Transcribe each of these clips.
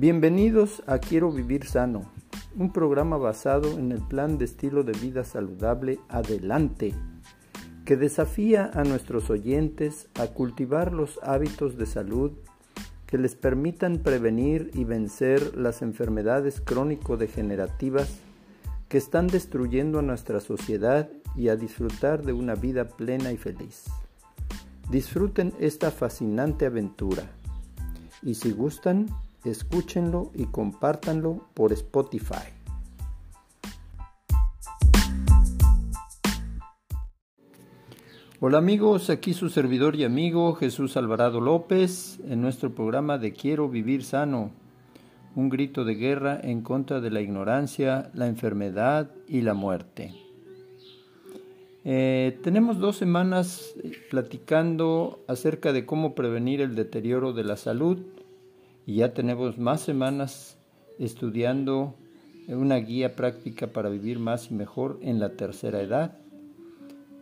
Bienvenidos a Quiero Vivir Sano, un programa basado en el plan de estilo de vida saludable Adelante, que desafía a nuestros oyentes a cultivar los hábitos de salud que les permitan prevenir y vencer las enfermedades crónico-degenerativas que están destruyendo a nuestra sociedad y a disfrutar de una vida plena y feliz. Disfruten esta fascinante aventura y si gustan, escúchenlo y compártanlo por Spotify. Hola amigos, aquí su servidor y amigo Jesús Alvarado López en nuestro programa de Quiero vivir sano, un grito de guerra en contra de la ignorancia, la enfermedad y la muerte. Eh, tenemos dos semanas platicando acerca de cómo prevenir el deterioro de la salud y ya tenemos más semanas estudiando una guía práctica para vivir más y mejor en la tercera edad,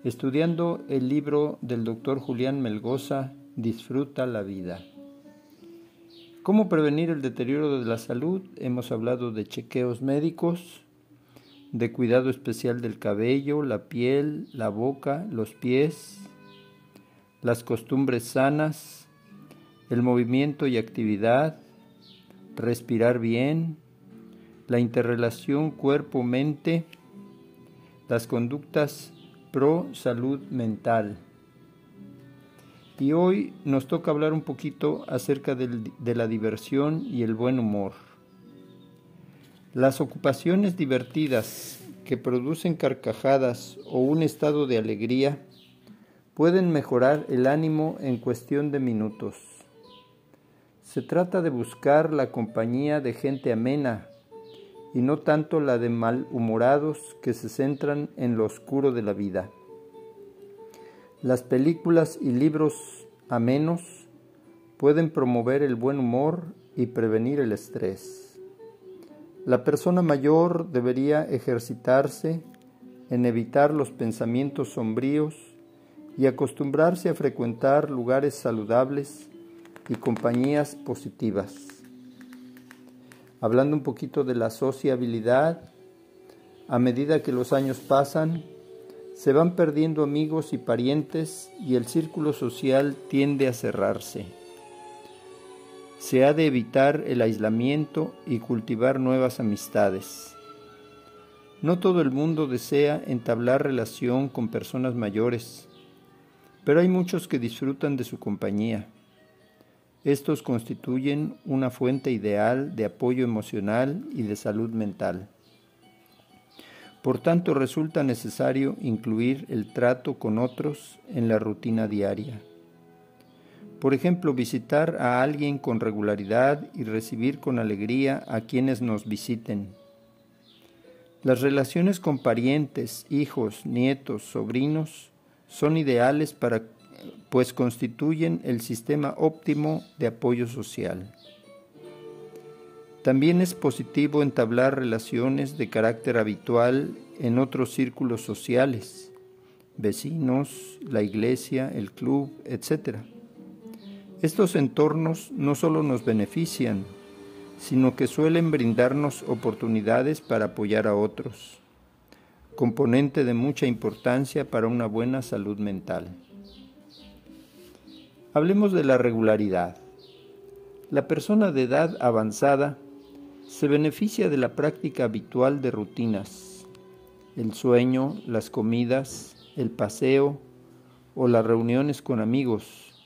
estudiando el libro del doctor Julián Melgoza, Disfruta la vida. ¿Cómo prevenir el deterioro de la salud? Hemos hablado de chequeos médicos, de cuidado especial del cabello, la piel, la boca, los pies, las costumbres sanas, el movimiento y actividad, respirar bien, la interrelación cuerpo-mente, las conductas pro salud mental. Y hoy nos toca hablar un poquito acerca de la diversión y el buen humor. Las ocupaciones divertidas que producen carcajadas o un estado de alegría pueden mejorar el ánimo en cuestión de minutos. Se trata de buscar la compañía de gente amena y no tanto la de malhumorados que se centran en lo oscuro de la vida. Las películas y libros amenos pueden promover el buen humor y prevenir el estrés. La persona mayor debería ejercitarse en evitar los pensamientos sombríos y acostumbrarse a frecuentar lugares saludables y compañías positivas. Hablando un poquito de la sociabilidad, a medida que los años pasan, se van perdiendo amigos y parientes y el círculo social tiende a cerrarse. Se ha de evitar el aislamiento y cultivar nuevas amistades. No todo el mundo desea entablar relación con personas mayores, pero hay muchos que disfrutan de su compañía. Estos constituyen una fuente ideal de apoyo emocional y de salud mental. Por tanto, resulta necesario incluir el trato con otros en la rutina diaria. Por ejemplo, visitar a alguien con regularidad y recibir con alegría a quienes nos visiten. Las relaciones con parientes, hijos, nietos, sobrinos son ideales para pues constituyen el sistema óptimo de apoyo social. También es positivo entablar relaciones de carácter habitual en otros círculos sociales, vecinos, la iglesia, el club, etc. Estos entornos no solo nos benefician, sino que suelen brindarnos oportunidades para apoyar a otros, componente de mucha importancia para una buena salud mental. Hablemos de la regularidad. La persona de edad avanzada se beneficia de la práctica habitual de rutinas, el sueño, las comidas, el paseo o las reuniones con amigos.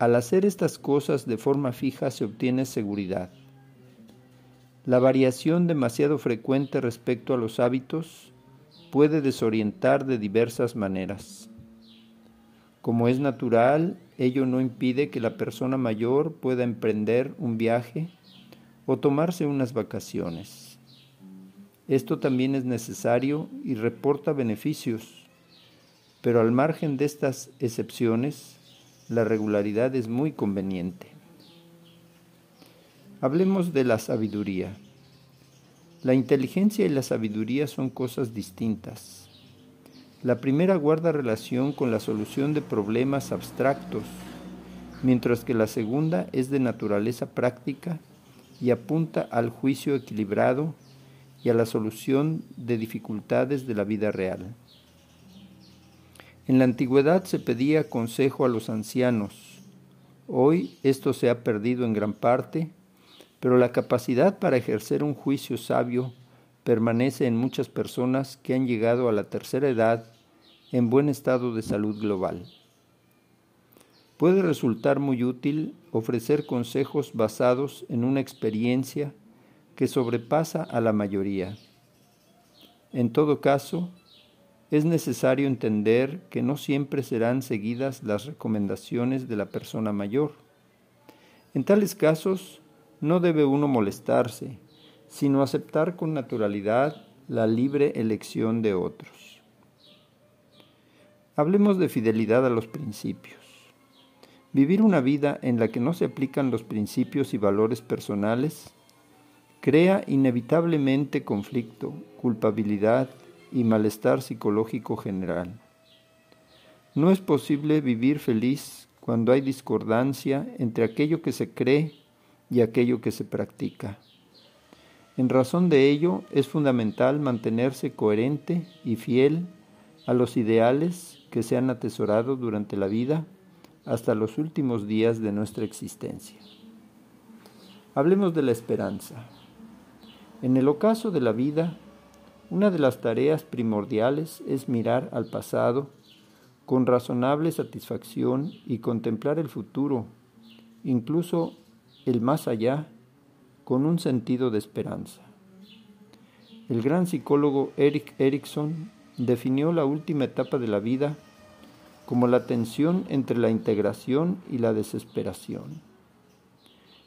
Al hacer estas cosas de forma fija se obtiene seguridad. La variación demasiado frecuente respecto a los hábitos puede desorientar de diversas maneras. Como es natural, ello no impide que la persona mayor pueda emprender un viaje o tomarse unas vacaciones. Esto también es necesario y reporta beneficios, pero al margen de estas excepciones, la regularidad es muy conveniente. Hablemos de la sabiduría. La inteligencia y la sabiduría son cosas distintas. La primera guarda relación con la solución de problemas abstractos, mientras que la segunda es de naturaleza práctica y apunta al juicio equilibrado y a la solución de dificultades de la vida real. En la antigüedad se pedía consejo a los ancianos. Hoy esto se ha perdido en gran parte, pero la capacidad para ejercer un juicio sabio permanece en muchas personas que han llegado a la tercera edad en buen estado de salud global. Puede resultar muy útil ofrecer consejos basados en una experiencia que sobrepasa a la mayoría. En todo caso, es necesario entender que no siempre serán seguidas las recomendaciones de la persona mayor. En tales casos, no debe uno molestarse, sino aceptar con naturalidad la libre elección de otros. Hablemos de fidelidad a los principios. Vivir una vida en la que no se aplican los principios y valores personales crea inevitablemente conflicto, culpabilidad y malestar psicológico general. No es posible vivir feliz cuando hay discordancia entre aquello que se cree y aquello que se practica. En razón de ello, es fundamental mantenerse coherente y fiel a los ideales que se han atesorado durante la vida hasta los últimos días de nuestra existencia. Hablemos de la esperanza. En el ocaso de la vida, una de las tareas primordiales es mirar al pasado con razonable satisfacción y contemplar el futuro, incluso el más allá, con un sentido de esperanza. El gran psicólogo Eric Erikson definió la última etapa de la vida como la tensión entre la integración y la desesperación.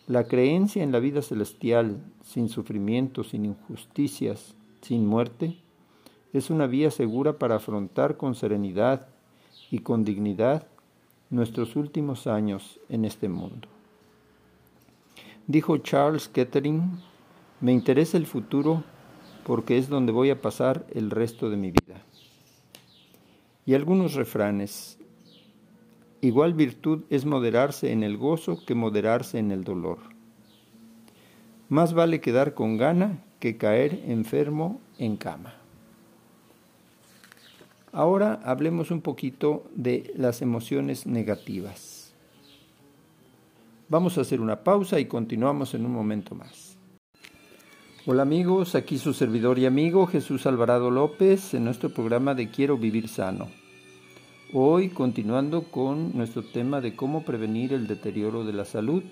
La creencia en la vida celestial, sin sufrimiento, sin injusticias, sin muerte, es una vía segura para afrontar con serenidad y con dignidad nuestros últimos años en este mundo. Dijo Charles Kettering, me interesa el futuro porque es donde voy a pasar el resto de mi vida. Y algunos refranes. Igual virtud es moderarse en el gozo que moderarse en el dolor. Más vale quedar con gana que caer enfermo en cama. Ahora hablemos un poquito de las emociones negativas. Vamos a hacer una pausa y continuamos en un momento más. Hola amigos, aquí su servidor y amigo Jesús Alvarado López en nuestro programa de Quiero Vivir Sano. Hoy continuando con nuestro tema de cómo prevenir el deterioro de la salud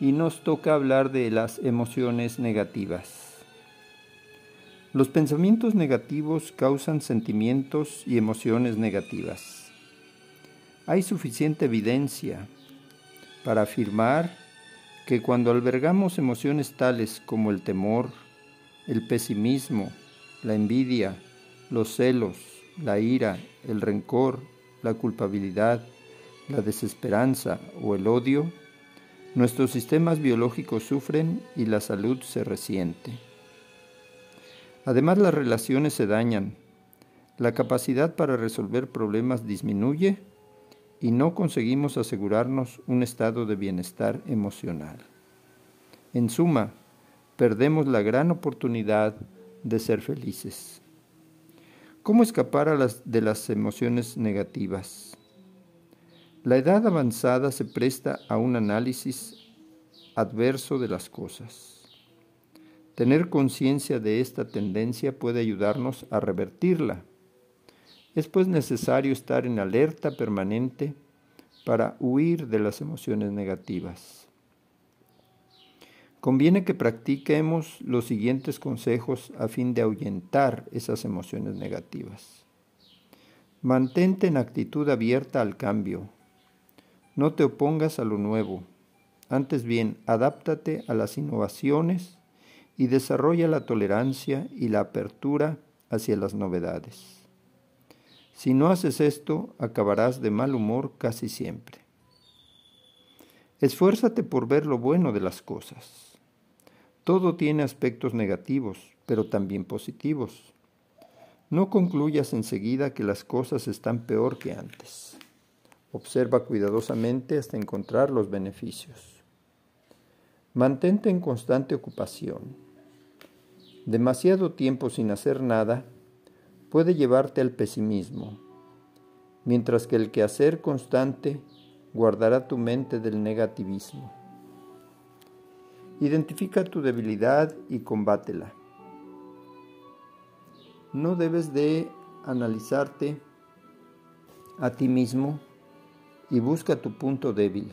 y nos toca hablar de las emociones negativas. Los pensamientos negativos causan sentimientos y emociones negativas. Hay suficiente evidencia para afirmar que cuando albergamos emociones tales como el temor, el pesimismo, la envidia, los celos, la ira, el rencor, la culpabilidad, la desesperanza o el odio, nuestros sistemas biológicos sufren y la salud se resiente. Además las relaciones se dañan, la capacidad para resolver problemas disminuye y no conseguimos asegurarnos un estado de bienestar emocional. En suma, perdemos la gran oportunidad de ser felices. ¿Cómo escapar de las emociones negativas? La edad avanzada se presta a un análisis adverso de las cosas. Tener conciencia de esta tendencia puede ayudarnos a revertirla es pues necesario estar en alerta permanente para huir de las emociones negativas. Conviene que practiquemos los siguientes consejos a fin de ahuyentar esas emociones negativas. Mantente en actitud abierta al cambio. No te opongas a lo nuevo. Antes bien, adáptate a las innovaciones y desarrolla la tolerancia y la apertura hacia las novedades. Si no haces esto, acabarás de mal humor casi siempre. Esfuérzate por ver lo bueno de las cosas. Todo tiene aspectos negativos, pero también positivos. No concluyas enseguida que las cosas están peor que antes. Observa cuidadosamente hasta encontrar los beneficios. Mantente en constante ocupación. Demasiado tiempo sin hacer nada puede llevarte al pesimismo, mientras que el quehacer constante guardará tu mente del negativismo. Identifica tu debilidad y combátela. No debes de analizarte a ti mismo y busca tu punto débil.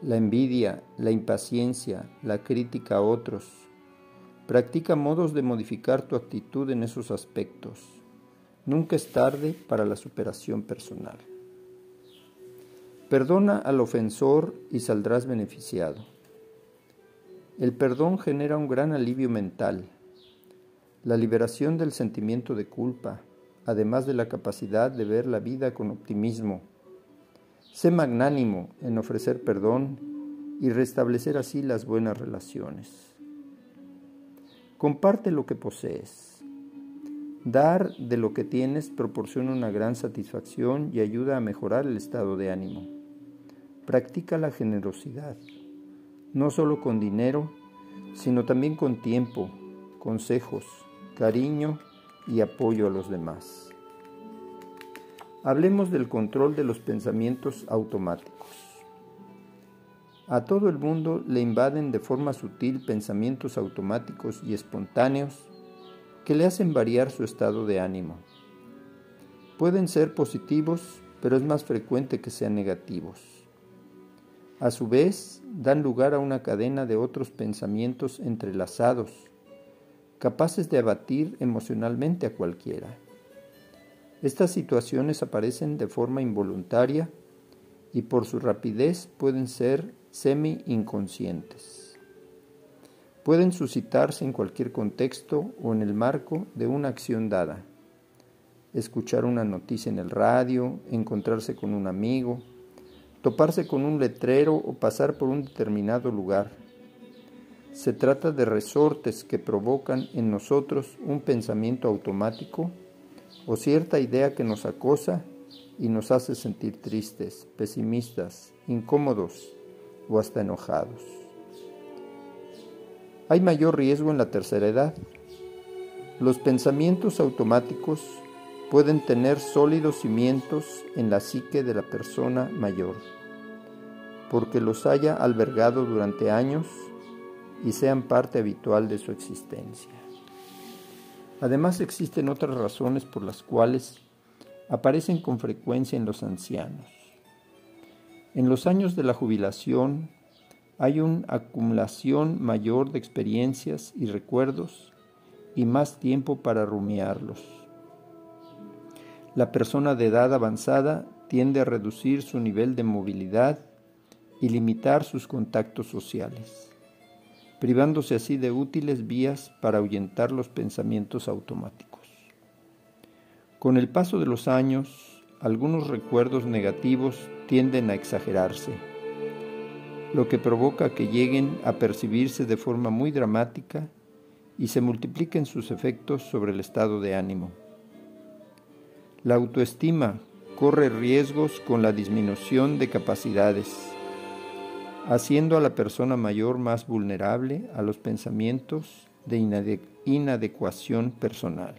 La envidia, la impaciencia, la crítica a otros. Practica modos de modificar tu actitud en esos aspectos. Nunca es tarde para la superación personal. Perdona al ofensor y saldrás beneficiado. El perdón genera un gran alivio mental, la liberación del sentimiento de culpa, además de la capacidad de ver la vida con optimismo. Sé magnánimo en ofrecer perdón y restablecer así las buenas relaciones. Comparte lo que posees. Dar de lo que tienes proporciona una gran satisfacción y ayuda a mejorar el estado de ánimo. Practica la generosidad no solo con dinero, sino también con tiempo, consejos, cariño y apoyo a los demás. Hablemos del control de los pensamientos automáticos. A todo el mundo le invaden de forma sutil pensamientos automáticos y espontáneos que le hacen variar su estado de ánimo. Pueden ser positivos, pero es más frecuente que sean negativos. A su vez, dan lugar a una cadena de otros pensamientos entrelazados, capaces de abatir emocionalmente a cualquiera. Estas situaciones aparecen de forma involuntaria y por su rapidez pueden ser semi-inconscientes. Pueden suscitarse en cualquier contexto o en el marco de una acción dada. Escuchar una noticia en el radio, encontrarse con un amigo, toparse con un letrero o pasar por un determinado lugar. Se trata de resortes que provocan en nosotros un pensamiento automático o cierta idea que nos acosa y nos hace sentir tristes, pesimistas, incómodos o hasta enojados. Hay mayor riesgo en la tercera edad. Los pensamientos automáticos pueden tener sólidos cimientos en la psique de la persona mayor, porque los haya albergado durante años y sean parte habitual de su existencia. Además existen otras razones por las cuales aparecen con frecuencia en los ancianos. En los años de la jubilación hay una acumulación mayor de experiencias y recuerdos y más tiempo para rumiarlos la persona de edad avanzada tiende a reducir su nivel de movilidad y limitar sus contactos sociales, privándose así de útiles vías para ahuyentar los pensamientos automáticos. Con el paso de los años, algunos recuerdos negativos tienden a exagerarse, lo que provoca que lleguen a percibirse de forma muy dramática y se multipliquen sus efectos sobre el estado de ánimo. La autoestima corre riesgos con la disminución de capacidades, haciendo a la persona mayor más vulnerable a los pensamientos de inadecuación personal.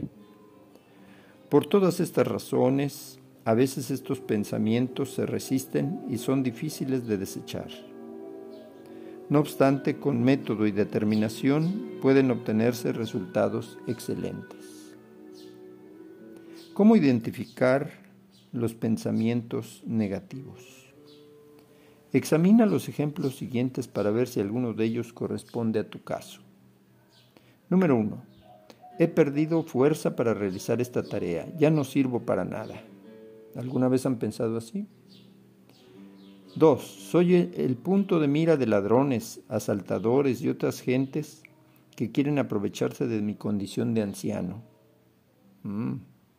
Por todas estas razones, a veces estos pensamientos se resisten y son difíciles de desechar. No obstante, con método y determinación pueden obtenerse resultados excelentes. ¿Cómo identificar los pensamientos negativos? Examina los ejemplos siguientes para ver si alguno de ellos corresponde a tu caso. Número 1. He perdido fuerza para realizar esta tarea, ya no sirvo para nada. ¿Alguna vez han pensado así? 2. Soy el punto de mira de ladrones, asaltadores y otras gentes que quieren aprovecharse de mi condición de anciano. Mm.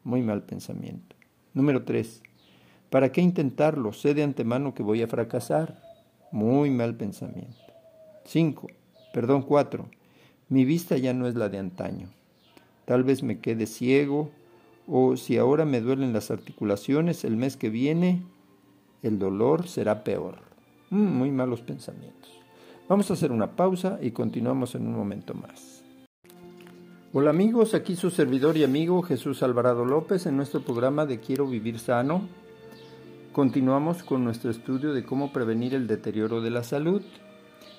Muy mal pensamiento. Número 3. ¿Para qué intentarlo? Sé de antemano que voy a fracasar. Muy mal pensamiento. 5. Perdón, 4. Mi vista ya no es la de antaño. Tal vez me quede ciego o si ahora me duelen las articulaciones, el mes que viene el dolor será peor. Mm, muy malos pensamientos. Vamos a hacer una pausa y continuamos en un momento más. Hola amigos, aquí su servidor y amigo Jesús Alvarado López en nuestro programa de Quiero Vivir Sano. Continuamos con nuestro estudio de cómo prevenir el deterioro de la salud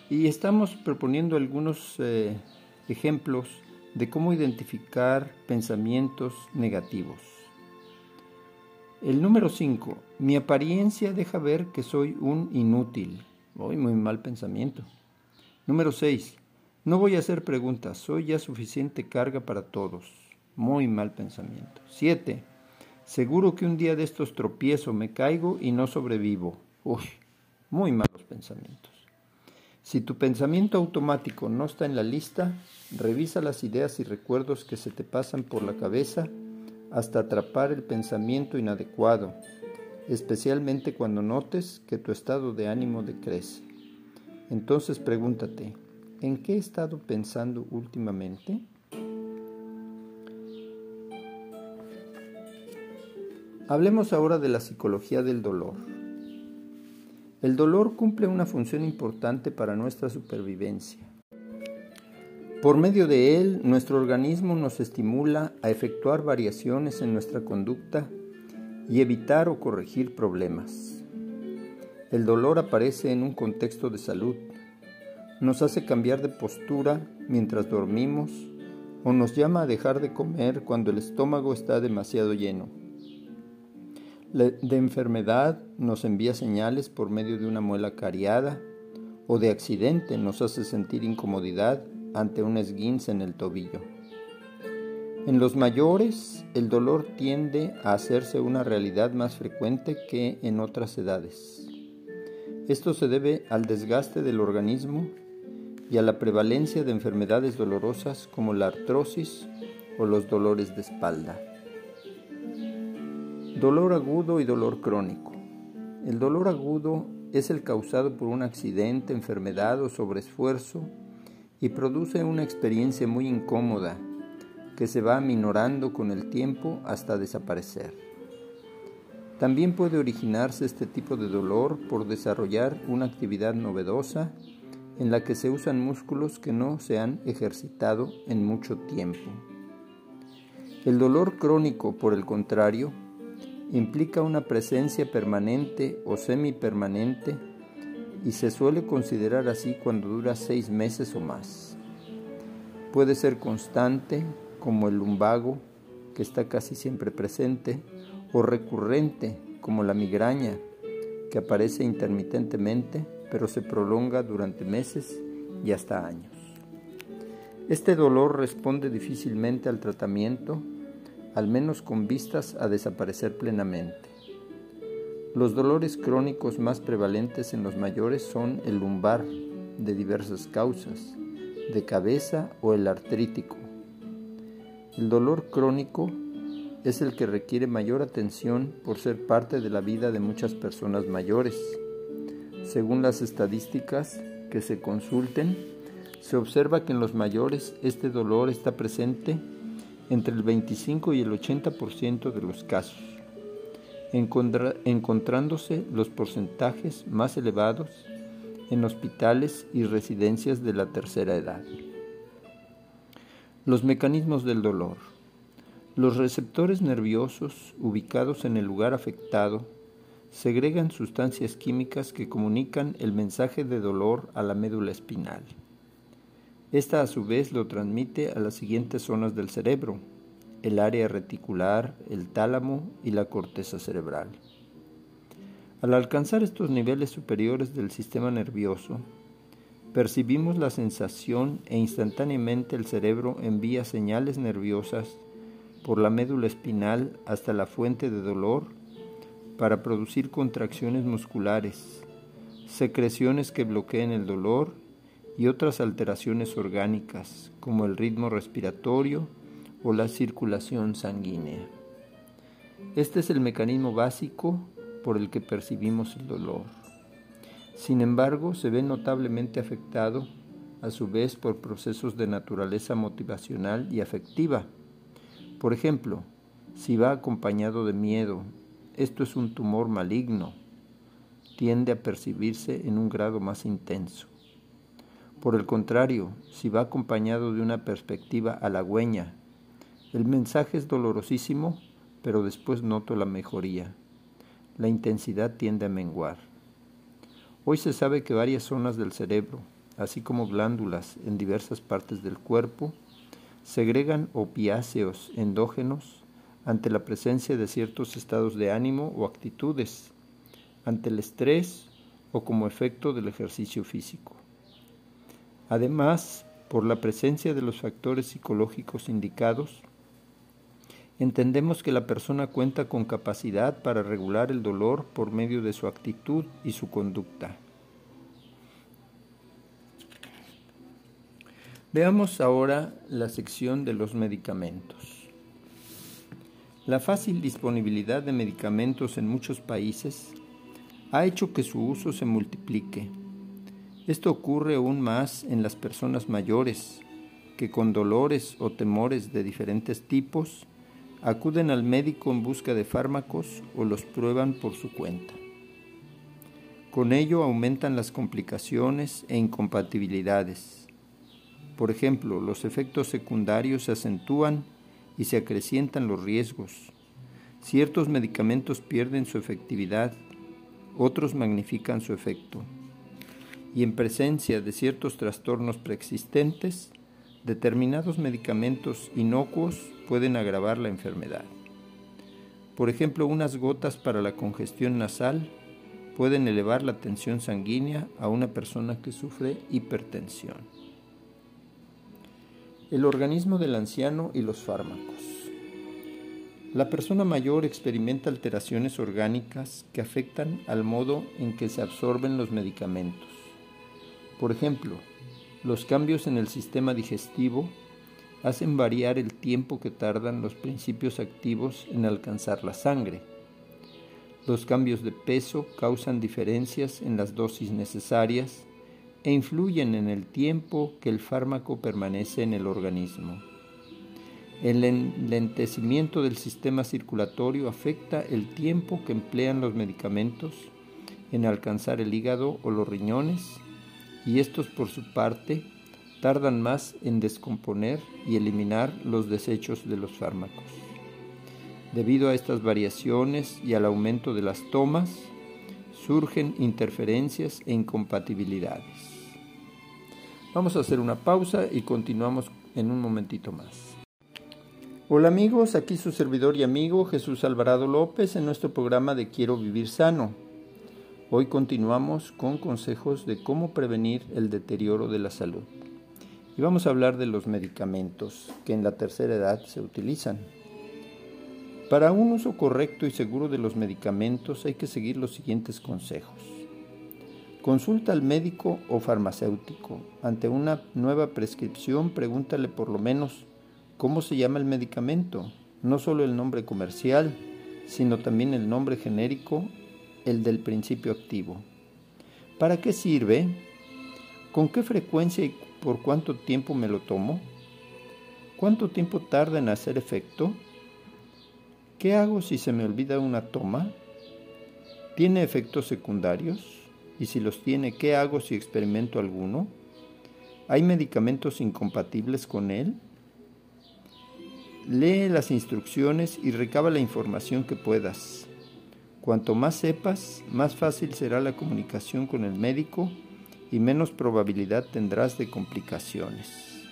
y estamos proponiendo algunos eh, ejemplos de cómo identificar pensamientos negativos. El número 5. Mi apariencia deja ver que soy un inútil. Hoy muy mal pensamiento. Número 6. No voy a hacer preguntas, soy ya suficiente carga para todos. Muy mal pensamiento. 7. Seguro que un día de estos tropiezo, me caigo y no sobrevivo. Uy, muy malos pensamientos. Si tu pensamiento automático no está en la lista, revisa las ideas y recuerdos que se te pasan por la cabeza hasta atrapar el pensamiento inadecuado, especialmente cuando notes que tu estado de ánimo decrece. Entonces pregúntate, ¿En qué he estado pensando últimamente? Hablemos ahora de la psicología del dolor. El dolor cumple una función importante para nuestra supervivencia. Por medio de él, nuestro organismo nos estimula a efectuar variaciones en nuestra conducta y evitar o corregir problemas. El dolor aparece en un contexto de salud, nos hace cambiar de postura mientras dormimos o nos llama a dejar de comer cuando el estómago está demasiado lleno. De enfermedad nos envía señales por medio de una muela cariada o de accidente nos hace sentir incomodidad ante un esguince en el tobillo. En los mayores, el dolor tiende a hacerse una realidad más frecuente que en otras edades. Esto se debe al desgaste del organismo y a la prevalencia de enfermedades dolorosas como la artrosis o los dolores de espalda. Dolor agudo y dolor crónico. El dolor agudo es el causado por un accidente, enfermedad o sobreesfuerzo y produce una experiencia muy incómoda que se va aminorando con el tiempo hasta desaparecer. También puede originarse este tipo de dolor por desarrollar una actividad novedosa en la que se usan músculos que no se han ejercitado en mucho tiempo. El dolor crónico, por el contrario, implica una presencia permanente o semipermanente y se suele considerar así cuando dura seis meses o más. Puede ser constante, como el lumbago, que está casi siempre presente, o recurrente, como la migraña, que aparece intermitentemente pero se prolonga durante meses y hasta años. Este dolor responde difícilmente al tratamiento, al menos con vistas a desaparecer plenamente. Los dolores crónicos más prevalentes en los mayores son el lumbar, de diversas causas, de cabeza o el artrítico. El dolor crónico es el que requiere mayor atención por ser parte de la vida de muchas personas mayores según las estadísticas que se consulten, se observa que en los mayores este dolor está presente entre el 25 y el 80% de los casos, encontrándose los porcentajes más elevados en hospitales y residencias de la tercera edad. Los mecanismos del dolor. Los receptores nerviosos ubicados en el lugar afectado segregan sustancias químicas que comunican el mensaje de dolor a la médula espinal. Esta a su vez lo transmite a las siguientes zonas del cerebro, el área reticular, el tálamo y la corteza cerebral. Al alcanzar estos niveles superiores del sistema nervioso, percibimos la sensación e instantáneamente el cerebro envía señales nerviosas por la médula espinal hasta la fuente de dolor para producir contracciones musculares, secreciones que bloqueen el dolor y otras alteraciones orgánicas como el ritmo respiratorio o la circulación sanguínea. Este es el mecanismo básico por el que percibimos el dolor. Sin embargo, se ve notablemente afectado a su vez por procesos de naturaleza motivacional y afectiva. Por ejemplo, si va acompañado de miedo, esto es un tumor maligno. Tiende a percibirse en un grado más intenso. Por el contrario, si va acompañado de una perspectiva halagüeña, el mensaje es dolorosísimo, pero después noto la mejoría. La intensidad tiende a menguar. Hoy se sabe que varias zonas del cerebro, así como glándulas en diversas partes del cuerpo, segregan opiáceos endógenos ante la presencia de ciertos estados de ánimo o actitudes, ante el estrés o como efecto del ejercicio físico. Además, por la presencia de los factores psicológicos indicados, entendemos que la persona cuenta con capacidad para regular el dolor por medio de su actitud y su conducta. Veamos ahora la sección de los medicamentos. La fácil disponibilidad de medicamentos en muchos países ha hecho que su uso se multiplique. Esto ocurre aún más en las personas mayores, que con dolores o temores de diferentes tipos acuden al médico en busca de fármacos o los prueban por su cuenta. Con ello aumentan las complicaciones e incompatibilidades por ejemplo, los efectos secundarios se acentúan y se acrecientan los riesgos. Ciertos medicamentos pierden su efectividad, otros magnifican su efecto. Y en presencia de ciertos trastornos preexistentes, determinados medicamentos inocuos pueden agravar la enfermedad. Por ejemplo, unas gotas para la congestión nasal pueden elevar la tensión sanguínea a una persona que sufre hipertensión el organismo del anciano y los fármacos. La persona mayor experimenta alteraciones orgánicas que afectan al modo en que se absorben los medicamentos. Por ejemplo, los cambios en el sistema digestivo hacen variar el tiempo que tardan los principios activos en alcanzar la sangre. Los cambios de peso causan diferencias en las dosis necesarias e influyen en el tiempo que el fármaco permanece en el organismo. El enlentecimiento del sistema circulatorio afecta el tiempo que emplean los medicamentos en alcanzar el hígado o los riñones y estos por su parte tardan más en descomponer y eliminar los desechos de los fármacos. Debido a estas variaciones y al aumento de las tomas, surgen interferencias e incompatibilidades. Vamos a hacer una pausa y continuamos en un momentito más. Hola amigos, aquí su servidor y amigo Jesús Alvarado López en nuestro programa de Quiero Vivir Sano. Hoy continuamos con consejos de cómo prevenir el deterioro de la salud. Y vamos a hablar de los medicamentos que en la tercera edad se utilizan. Para un uso correcto y seguro de los medicamentos hay que seguir los siguientes consejos. Consulta al médico o farmacéutico. Ante una nueva prescripción, pregúntale por lo menos cómo se llama el medicamento, no solo el nombre comercial, sino también el nombre genérico, el del principio activo. ¿Para qué sirve? ¿Con qué frecuencia y por cuánto tiempo me lo tomo? ¿Cuánto tiempo tarda en hacer efecto? ¿Qué hago si se me olvida una toma? ¿Tiene efectos secundarios? Y si los tiene, ¿qué hago si experimento alguno? ¿Hay medicamentos incompatibles con él? Lee las instrucciones y recaba la información que puedas. Cuanto más sepas, más fácil será la comunicación con el médico y menos probabilidad tendrás de complicaciones.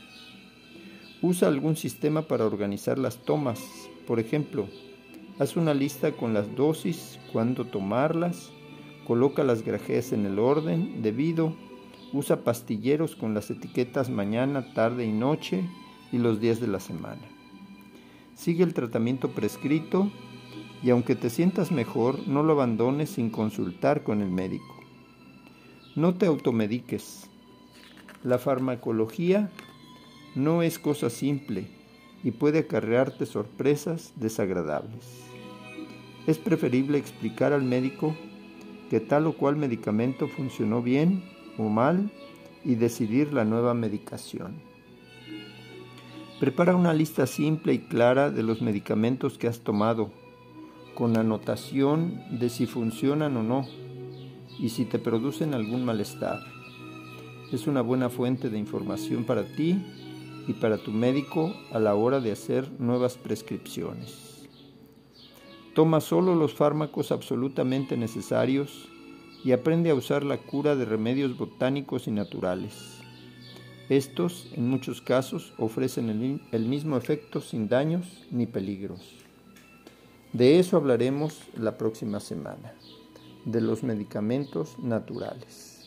Usa algún sistema para organizar las tomas. Por ejemplo, haz una lista con las dosis, cuándo tomarlas, Coloca las grajeas en el orden debido. Usa pastilleros con las etiquetas mañana, tarde y noche y los días de la semana. Sigue el tratamiento prescrito y aunque te sientas mejor, no lo abandones sin consultar con el médico. No te automediques. La farmacología no es cosa simple y puede acarrearte sorpresas desagradables. Es preferible explicar al médico que tal o cual medicamento funcionó bien o mal y decidir la nueva medicación. Prepara una lista simple y clara de los medicamentos que has tomado, con anotación de si funcionan o no y si te producen algún malestar. es una buena fuente de información para ti y para tu médico a la hora de hacer nuevas prescripciones. Toma solo los fármacos absolutamente necesarios y aprende a usar la cura de remedios botánicos y naturales. Estos, en muchos casos, ofrecen el, mismo efecto sin daños ni peligros. De eso hablaremos la próxima semana, de los medicamentos naturales.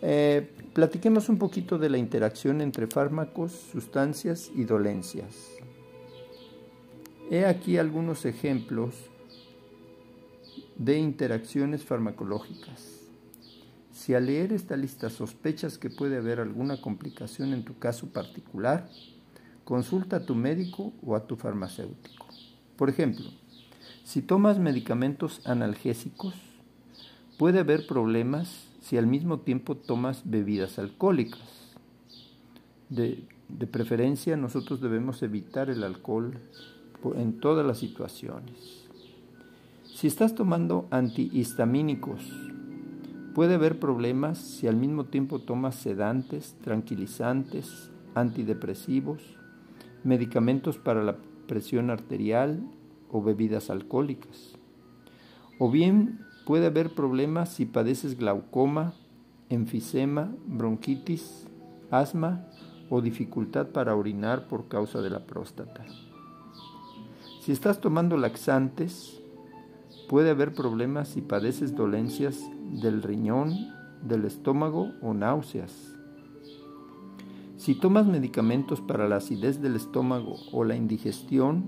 Eh, platiquemos un poquito de la interacción entre fármacos, sustancias y dolencias. He aquí algunos ejemplos de interacciones farmacológicas. Si al leer esta lista sospechas que puede haber alguna complicación en tu caso particular, consulta a tu médico o a tu farmacéutico. Por ejemplo, si tomas medicamentos analgésicos, puede haber problemas si al mismo tiempo tomas bebidas alcohólicas. De, preferencia nosotros debemos evitar el alcohol en todas las situaciones. Si estás tomando antihistamínicos, puede haber problemas si al mismo tiempo tomas sedantes, tranquilizantes, antidepresivos, medicamentos para la presión arterial o bebidas alcohólicas. O bien Puede haber problemas si padeces glaucoma, enfisema, bronquitis, asma o dificultad para orinar por causa de la próstata. Si estás tomando laxantes, puede haber problemas si padeces dolencias del riñón, del estómago o náuseas. Si tomas medicamentos para la acidez del estómago o la indigestión,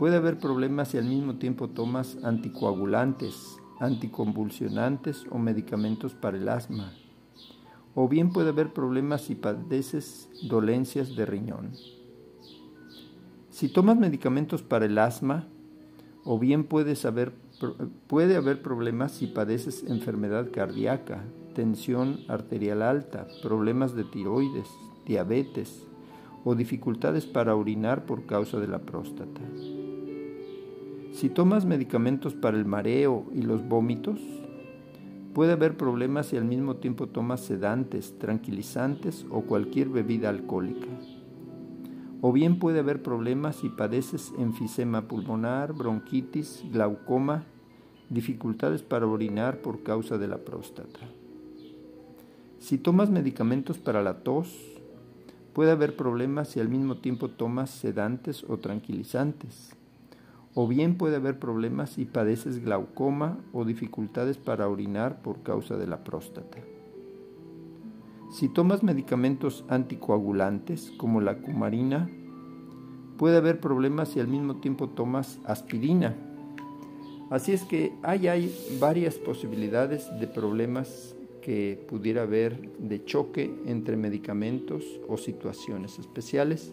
Puede haber problemas si al mismo tiempo tomas anticoagulantes, anticonvulsionantes o medicamentos para el asma. O bien puede haber problemas si padeces dolencias de riñón. Si tomas medicamentos para el asma, o bien haber, puede haber problemas si padeces enfermedad cardíaca, tensión arterial alta, problemas de tiroides, diabetes o dificultades para orinar por causa de la próstata. Si tomas medicamentos para el mareo y los vómitos, puede haber problemas si al mismo tiempo tomas sedantes, tranquilizantes o cualquier bebida alcohólica. O bien puede haber problemas si padeces enfisema pulmonar, bronquitis, glaucoma, dificultades para orinar por causa de la próstata. Si tomas medicamentos para la tos, puede haber problemas si al mismo tiempo tomas sedantes o tranquilizantes o bien puede haber problemas si padeces glaucoma o dificultades para orinar por causa de la próstata. Si tomas medicamentos anticoagulantes como la cumarina, puede haber problemas si al mismo tiempo tomas aspirina. Así es que hay, hay varias posibilidades de problemas que pudiera haber de choque entre medicamentos o situaciones especiales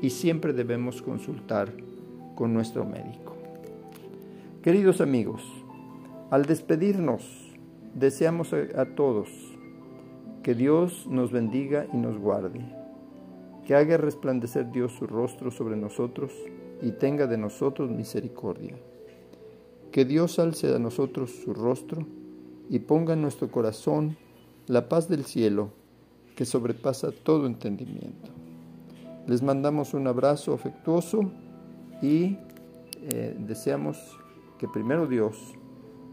y siempre debemos consultar con nuestro médico. Queridos amigos, al despedirnos, deseamos a, todos que Dios nos bendiga y nos guarde, que haga resplandecer Dios su rostro sobre nosotros y tenga de nosotros misericordia. Que Dios alce a nosotros su rostro y ponga en nuestro corazón la paz del cielo que sobrepasa todo entendimiento. Les mandamos un abrazo afectuoso y eh, deseamos que primero Dios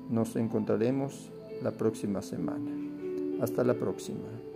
nos encontraremos la próxima semana. Hasta la próxima.